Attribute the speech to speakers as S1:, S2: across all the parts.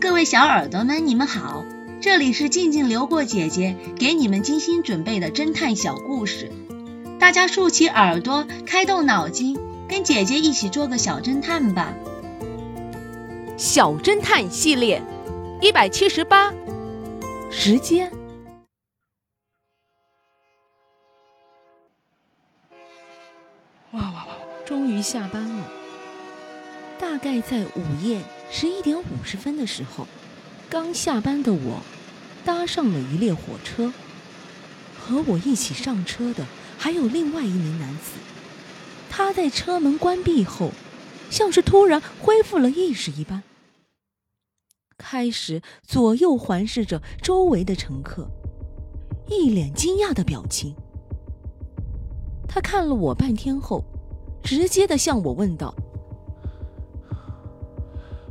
S1: 各位小耳朵们，你们好，这里是静静流过姐姐给你们精心准备的侦探小故事，大家竖起耳朵，开动脑筋，跟姐姐一起做个小侦探吧。
S2: 小侦探系列一百七十八，时间。哇哇哇！终于下班了。大概在午夜十一点五十分的时候，刚下班的我搭上了一列火车。和我一起上车的还有另外一名男子。他在车门关闭后，像是突然恢复了意识一般，开始左右环视着周围的乘客，一脸惊讶的表情。他看了我半天后，直接的向我问道。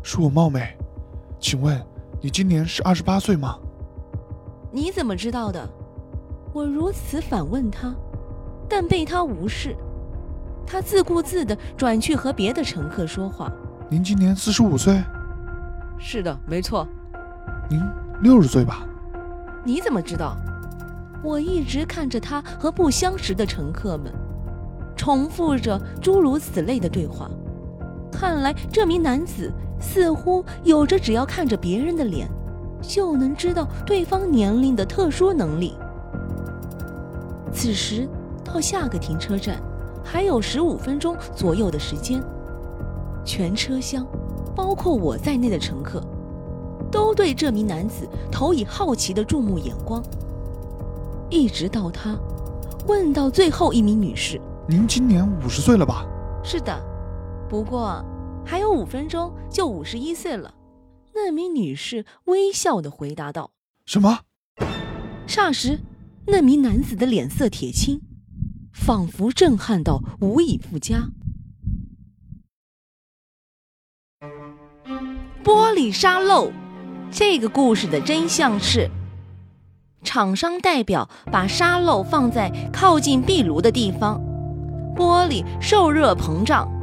S3: 恕我冒昧，请问你今年是二十八岁吗？
S2: 你怎么知道的？我如此反问他，但被他无视。他自顾自的转去和别的乘客说话。
S3: 您今年四十五岁？
S2: 是的，没错。
S3: 您六十岁吧？
S2: 你怎么知道？我一直看着他和不相识的乘客们，重复着诸如此类的对话。看来这名男子。似乎有着只要看着别人的脸，就能知道对方年龄的特殊能力。此时到下个停车站还有十五分钟左右的时间，全车厢，包括我在内的乘客，都对这名男子投以好奇的注目眼光。一直到他问到最后一名女士：“
S3: 您今年五十岁了吧？”“
S2: 是的，不过……”还有五分钟就五十一岁了，那名女士微笑的回答道：“
S3: 什么？”
S2: 霎时，那名男子的脸色铁青，仿佛震撼到无以复加。玻璃沙漏，这个故事的真相是：厂商代表把沙漏放在靠近壁炉的地方，玻璃受热膨胀。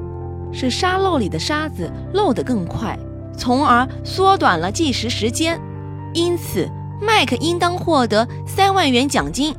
S2: 使沙漏里的沙子漏得更快，从而缩短了计时时间。因此，麦克应当获得三万元奖金。